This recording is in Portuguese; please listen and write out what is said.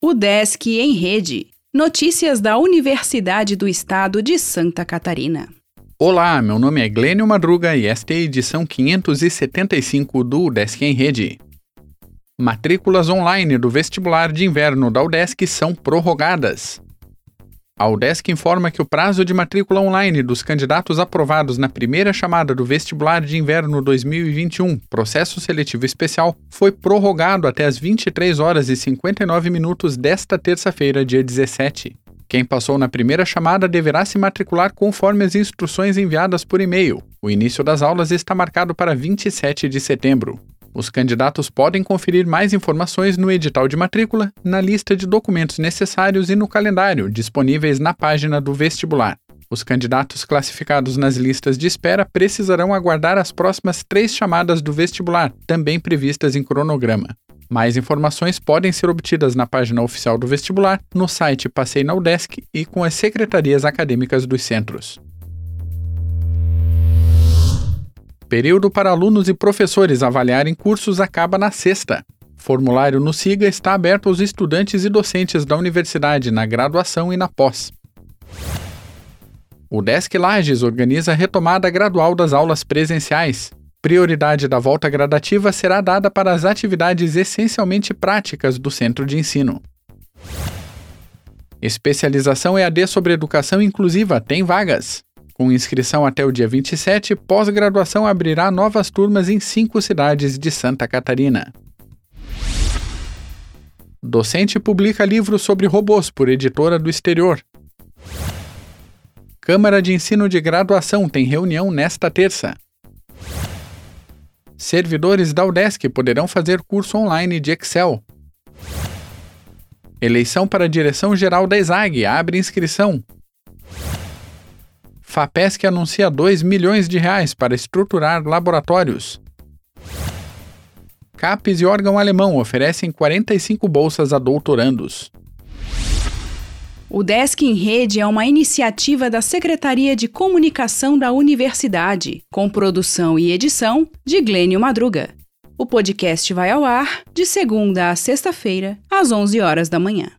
O Desk em Rede. Notícias da Universidade do Estado de Santa Catarina. Olá, meu nome é Glênio Madruga e esta é a edição 575 do Desk em Rede. Matrículas online do vestibular de inverno da UDESC são prorrogadas. A UDESC informa que o prazo de matrícula online dos candidatos aprovados na primeira chamada do vestibular de inverno 2021, processo seletivo especial, foi prorrogado até as 23 horas e 59 minutos desta terça-feira, dia 17. Quem passou na primeira chamada deverá se matricular conforme as instruções enviadas por e-mail. O início das aulas está marcado para 27 de setembro. Os candidatos podem conferir mais informações no edital de matrícula, na lista de documentos necessários e no calendário disponíveis na página do vestibular. Os candidatos classificados nas listas de espera precisarão aguardar as próximas três chamadas do vestibular, também previstas em cronograma. Mais informações podem ser obtidas na página oficial do vestibular, no site Passei na UDESC e com as secretarias acadêmicas dos centros. Período para alunos e professores avaliarem cursos acaba na sexta. Formulário no SIGA está aberto aos estudantes e docentes da universidade na graduação e na pós. O Desk Lages organiza a retomada gradual das aulas presenciais. Prioridade da volta gradativa será dada para as atividades essencialmente práticas do centro de ensino. Especialização EAD sobre educação inclusiva tem vagas. Com inscrição até o dia 27, pós-graduação abrirá novas turmas em cinco cidades de Santa Catarina. Docente publica livro sobre robôs por editora do exterior. Câmara de Ensino de Graduação tem reunião nesta terça. Servidores da UDESC poderão fazer curso online de Excel. Eleição para a direção geral da ESAG abre inscrição. FAPESC anuncia 2 milhões de reais para estruturar laboratórios. CAPES e órgão alemão oferecem 45 bolsas a doutorandos. O Desk em Rede é uma iniciativa da Secretaria de Comunicação da Universidade, com produção e edição de Glênio Madruga. O podcast vai ao ar de segunda a sexta-feira, às 11 horas da manhã.